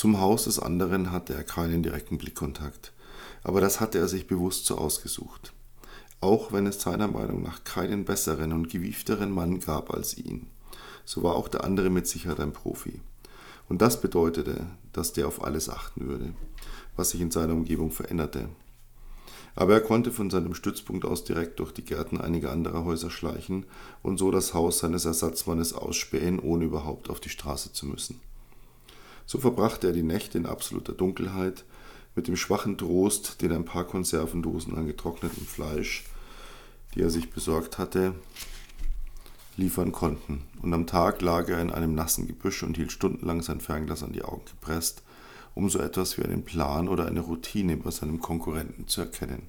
Zum Haus des anderen hatte er keinen direkten Blickkontakt, aber das hatte er sich bewusst so ausgesucht. Auch wenn es seiner Meinung nach keinen besseren und gewiefteren Mann gab als ihn, so war auch der andere mit Sicherheit ein Profi. Und das bedeutete, dass der auf alles achten würde, was sich in seiner Umgebung veränderte. Aber er konnte von seinem Stützpunkt aus direkt durch die Gärten einiger anderer Häuser schleichen und so das Haus seines Ersatzmannes ausspähen, ohne überhaupt auf die Straße zu müssen. So verbrachte er die Nächte in absoluter Dunkelheit, mit dem schwachen Trost, den ein paar Konservendosen an getrocknetem Fleisch, die er sich besorgt hatte, liefern konnten. Und am Tag lag er in einem nassen Gebüsch und hielt stundenlang sein Fernglas an die Augen gepresst, um so etwas wie einen Plan oder eine Routine bei seinem Konkurrenten zu erkennen.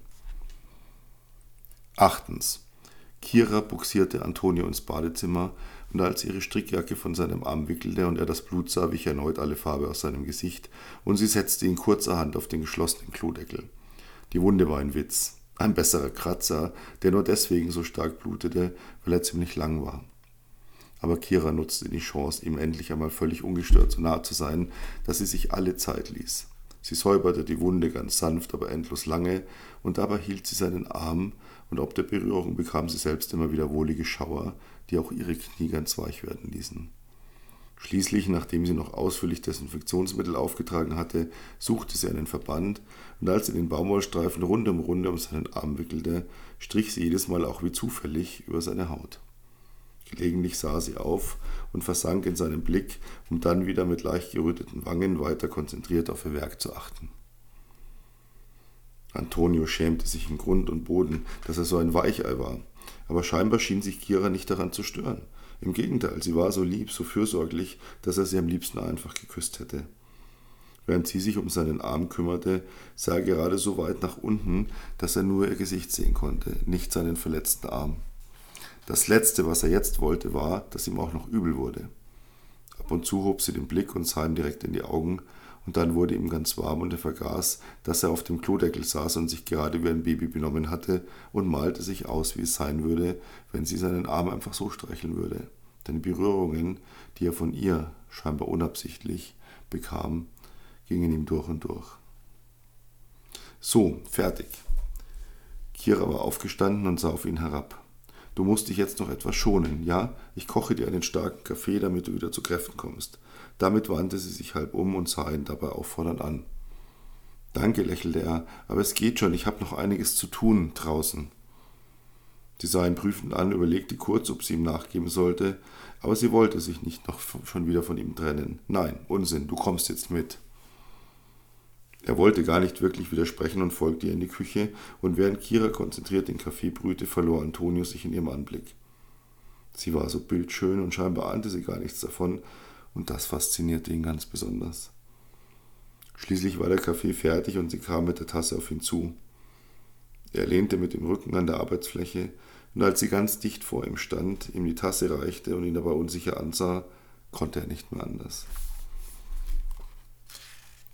Achtens. Kira buxierte Antonio ins Badezimmer und als ihre Strickjacke von seinem Arm wickelte und er das Blut sah, wich erneut alle Farbe aus seinem Gesicht und sie setzte ihn kurzerhand auf den geschlossenen Klodeckel. Die Wunde war ein Witz, ein besserer Kratzer, der nur deswegen so stark blutete, weil er ziemlich lang war. Aber Kira nutzte die Chance, ihm endlich einmal völlig ungestört so nah zu sein, dass sie sich alle Zeit ließ. Sie säuberte die Wunde ganz sanft, aber endlos lange, und dabei hielt sie seinen Arm, und ob der Berührung bekam sie selbst immer wieder wohlige Schauer, die auch ihre Knie ganz weich werden ließen. Schließlich, nachdem sie noch ausführlich Desinfektionsmittel aufgetragen hatte, suchte sie einen Verband, und als sie den Baumwollstreifen rund um Runde um seinen Arm wickelte, strich sie jedes Mal auch wie zufällig über seine Haut. Gelegentlich sah sie auf und versank in seinen Blick, um dann wieder mit leicht geröteten Wangen weiter konzentriert auf ihr Werk zu achten. Antonio schämte sich im Grund und Boden, dass er so ein Weichei war, aber scheinbar schien sich Kira nicht daran zu stören. Im Gegenteil, sie war so lieb, so fürsorglich, dass er sie am liebsten einfach geküsst hätte. Während sie sich um seinen Arm kümmerte, sah er gerade so weit nach unten, dass er nur ihr Gesicht sehen konnte, nicht seinen verletzten Arm. Das Letzte, was er jetzt wollte, war, dass ihm auch noch übel wurde. Ab und zu hob sie den Blick und sah ihm direkt in die Augen, und dann wurde ihm ganz warm und er vergaß, dass er auf dem Klodeckel saß und sich gerade wie ein Baby benommen hatte und malte sich aus, wie es sein würde, wenn sie seinen Arm einfach so streicheln würde. Denn die Berührungen, die er von ihr, scheinbar unabsichtlich, bekam, gingen ihm durch und durch. So, fertig. Kira war aufgestanden und sah auf ihn herab. Du musst dich jetzt noch etwas schonen, ja? Ich koche dir einen starken Kaffee, damit du wieder zu Kräften kommst. Damit wandte sie sich halb um und sah ihn dabei auffordernd an. Danke, lächelte er, aber es geht schon, ich habe noch einiges zu tun draußen. Sie sah ihn prüfend an, überlegte kurz, ob sie ihm nachgeben sollte, aber sie wollte sich nicht noch schon wieder von ihm trennen. Nein, Unsinn, du kommst jetzt mit. Er wollte gar nicht wirklich widersprechen und folgte ihr in die Küche, und während Kira konzentriert den Kaffee brühte, verlor Antonio sich in ihrem Anblick. Sie war so bildschön und scheinbar ahnte sie gar nichts davon, und das faszinierte ihn ganz besonders. Schließlich war der Kaffee fertig und sie kam mit der Tasse auf ihn zu. Er lehnte mit dem Rücken an der Arbeitsfläche, und als sie ganz dicht vor ihm stand, ihm die Tasse reichte und ihn dabei unsicher ansah, konnte er nicht mehr anders.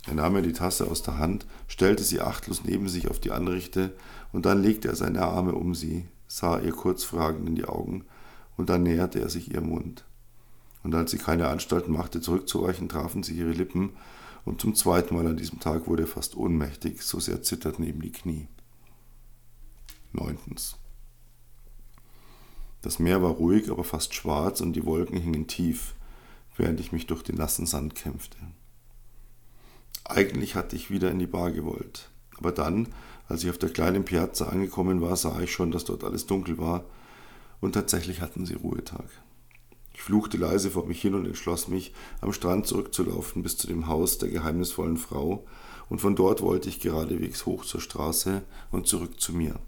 Er nahm ihr die Tasse aus der Hand, stellte sie achtlos neben sich auf die Anrichte, und dann legte er seine Arme um sie, sah ihr kurz fragend in die Augen, und dann näherte er sich ihrem Mund und als sie keine Anstalten machte, zurückzuweichen, trafen sich ihre Lippen, und zum zweiten Mal an diesem Tag wurde er fast ohnmächtig, so sehr zitterten ihm die Knie. Neuntens. Das Meer war ruhig, aber fast schwarz, und die Wolken hingen tief, während ich mich durch den nassen Sand kämpfte. Eigentlich hatte ich wieder in die Bar gewollt, aber dann, als ich auf der kleinen Piazza angekommen war, sah ich schon, dass dort alles dunkel war, und tatsächlich hatten sie Ruhetag. Ich fluchte leise vor mich hin und entschloss mich, am Strand zurückzulaufen bis zu dem Haus der geheimnisvollen Frau, und von dort wollte ich geradewegs hoch zur Straße und zurück zu mir.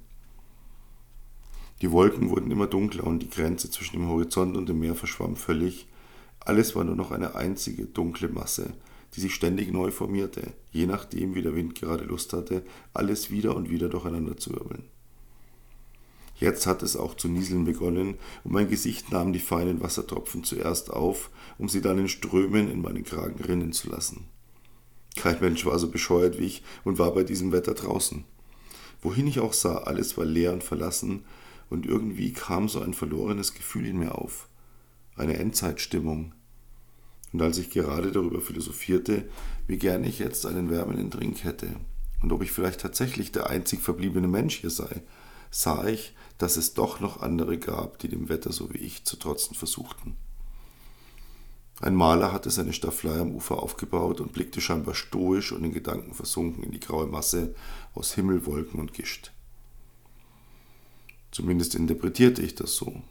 Die Wolken wurden immer dunkler und die Grenze zwischen dem Horizont und dem Meer verschwamm völlig. Alles war nur noch eine einzige dunkle Masse, die sich ständig neu formierte, je nachdem, wie der Wind gerade Lust hatte, alles wieder und wieder durcheinander zu wirbeln. Jetzt hat es auch zu nieseln begonnen, und mein Gesicht nahm die feinen Wassertropfen zuerst auf, um sie dann in Strömen in meinen Kragen rinnen zu lassen. Kein Mensch war so bescheuert wie ich und war bei diesem Wetter draußen. Wohin ich auch sah, alles war leer und verlassen, und irgendwie kam so ein verlorenes Gefühl in mir auf, eine Endzeitstimmung. Und als ich gerade darüber philosophierte, wie gern ich jetzt einen wärmenden Drink hätte und ob ich vielleicht tatsächlich der einzig verbliebene Mensch hier sei, sah ich, dass es doch noch andere gab, die dem Wetter so wie ich zu trotzen versuchten. Ein Maler hatte seine Staffelei am Ufer aufgebaut und blickte scheinbar stoisch und in Gedanken versunken in die graue Masse aus Himmel, Wolken und Gischt. Zumindest interpretierte ich das so.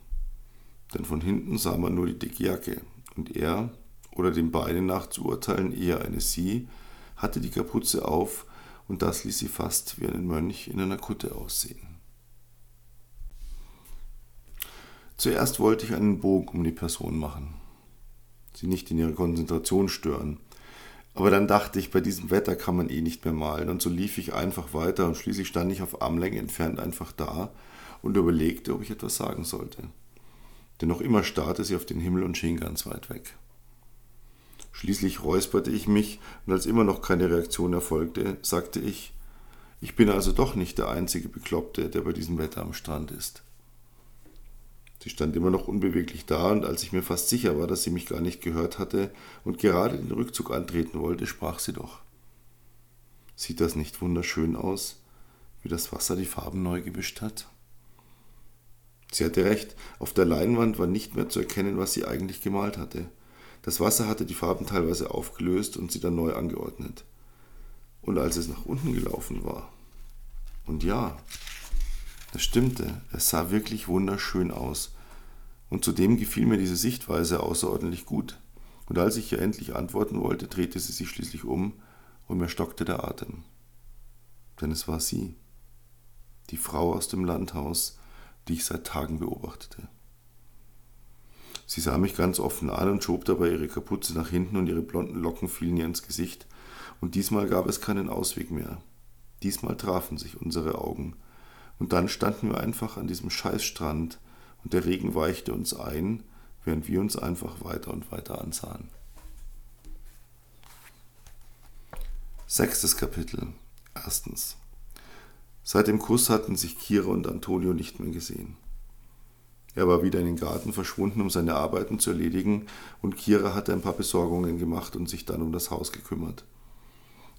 Denn von hinten sah man nur die dicke Jacke und er, oder den beiden nachzuurteilen eher eine sie, hatte die Kapuze auf und das ließ sie fast wie einen Mönch in einer Kutte aussehen. Zuerst wollte ich einen Bogen um die Person machen, sie nicht in ihrer Konzentration stören. Aber dann dachte ich, bei diesem Wetter kann man eh nicht mehr malen, und so lief ich einfach weiter und schließlich stand ich auf Armlänge entfernt einfach da und überlegte, ob ich etwas sagen sollte. Denn noch immer starrte sie auf den Himmel und schien ganz weit weg. Schließlich räusperte ich mich, und als immer noch keine Reaktion erfolgte, sagte ich, ich bin also doch nicht der einzige Bekloppte, der bei diesem Wetter am Strand ist. Sie stand immer noch unbeweglich da, und als ich mir fast sicher war, dass sie mich gar nicht gehört hatte und gerade den Rückzug antreten wollte, sprach sie doch. Sieht das nicht wunderschön aus, wie das Wasser die Farben neu gemischt hat? Sie hatte recht, auf der Leinwand war nicht mehr zu erkennen, was sie eigentlich gemalt hatte. Das Wasser hatte die Farben teilweise aufgelöst und sie dann neu angeordnet. Und als es nach unten gelaufen war, und ja, das stimmte, es sah wirklich wunderschön aus. Und zudem gefiel mir diese Sichtweise außerordentlich gut. Und als ich ihr endlich antworten wollte, drehte sie sich schließlich um und mir stockte der Atem. Denn es war sie, die Frau aus dem Landhaus, die ich seit Tagen beobachtete. Sie sah mich ganz offen an und schob dabei ihre Kapuze nach hinten und ihre blonden Locken fielen ihr ins Gesicht. Und diesmal gab es keinen Ausweg mehr. Diesmal trafen sich unsere Augen. Und dann standen wir einfach an diesem Scheißstrand und der Regen weichte uns ein, während wir uns einfach weiter und weiter ansahen. Sechstes Kapitel. Erstens. Seit dem Kuss hatten sich Kira und Antonio nicht mehr gesehen. Er war wieder in den Garten verschwunden, um seine Arbeiten zu erledigen, und Kira hatte ein paar Besorgungen gemacht und sich dann um das Haus gekümmert.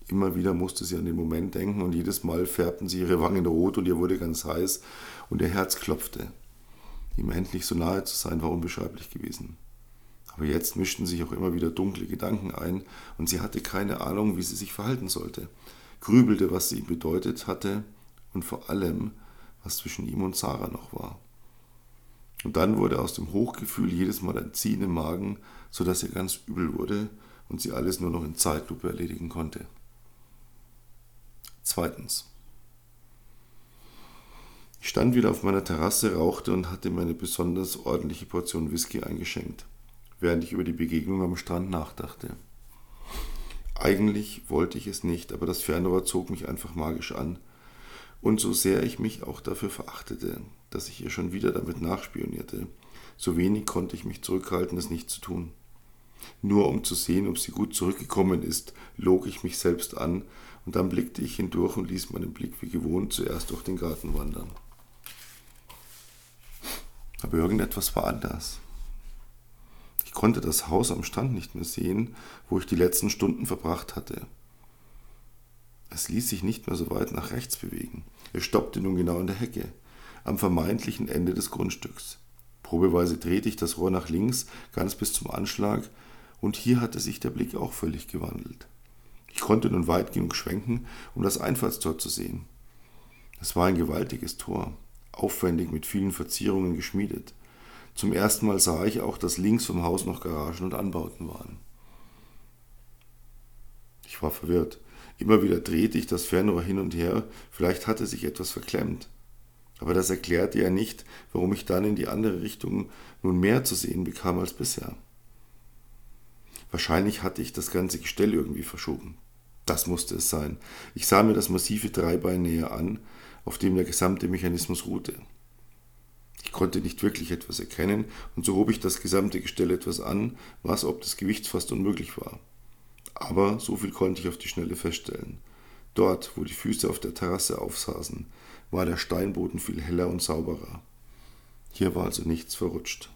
Immer wieder musste sie an den Moment denken, und jedes Mal färbten sie ihre Wangen rot und ihr wurde ganz heiß, und ihr Herz klopfte. Ihm endlich so nahe zu sein, war unbeschreiblich gewesen. Aber jetzt mischten sich auch immer wieder dunkle Gedanken ein, und sie hatte keine Ahnung, wie sie sich verhalten sollte, grübelte, was sie ihm bedeutet hatte, und vor allem, was zwischen ihm und Sarah noch war. Und dann wurde aus dem Hochgefühl jedes Mal ein Ziehen im Magen, so dass ihr ganz übel wurde und sie alles nur noch in Zeitlupe erledigen konnte. Zweitens. Ich stand wieder auf meiner Terrasse, rauchte und hatte mir eine besonders ordentliche Portion Whisky eingeschenkt, während ich über die Begegnung am Strand nachdachte. Eigentlich wollte ich es nicht, aber das Fernrohr zog mich einfach magisch an und so sehr ich mich auch dafür verachtete, dass ich ihr schon wieder damit nachspionierte, so wenig konnte ich mich zurückhalten, es nicht zu tun. Nur um zu sehen, ob sie gut zurückgekommen ist, log ich mich selbst an, und dann blickte ich hindurch und ließ meinen Blick wie gewohnt zuerst durch den Garten wandern. Aber irgendetwas war anders. Ich konnte das Haus am Strand nicht mehr sehen, wo ich die letzten Stunden verbracht hatte. Es ließ sich nicht mehr so weit nach rechts bewegen. Es stoppte nun genau in der Hecke, am vermeintlichen Ende des Grundstücks. Probeweise drehte ich das Rohr nach links, ganz bis zum Anschlag, und hier hatte sich der Blick auch völlig gewandelt. Ich konnte nun weit genug schwenken, um das Einfallstor zu sehen. Es war ein gewaltiges Tor, aufwendig mit vielen Verzierungen geschmiedet. Zum ersten Mal sah ich auch, dass links vom Haus noch Garagen und Anbauten waren. Ich war verwirrt. Immer wieder drehte ich das Fernrohr hin und her, vielleicht hatte sich etwas verklemmt. Aber das erklärte ja nicht, warum ich dann in die andere Richtung nun mehr zu sehen bekam als bisher. Wahrscheinlich hatte ich das ganze Gestell irgendwie verschoben. Das musste es sein. Ich sah mir das massive Dreibein näher an, auf dem der gesamte Mechanismus ruhte. Ich konnte nicht wirklich etwas erkennen, und so hob ich das gesamte Gestell etwas an, was ob des Gewichts fast unmöglich war. Aber so viel konnte ich auf die Schnelle feststellen. Dort, wo die Füße auf der Terrasse aufsaßen, war der Steinboden viel heller und sauberer. Hier war also nichts verrutscht.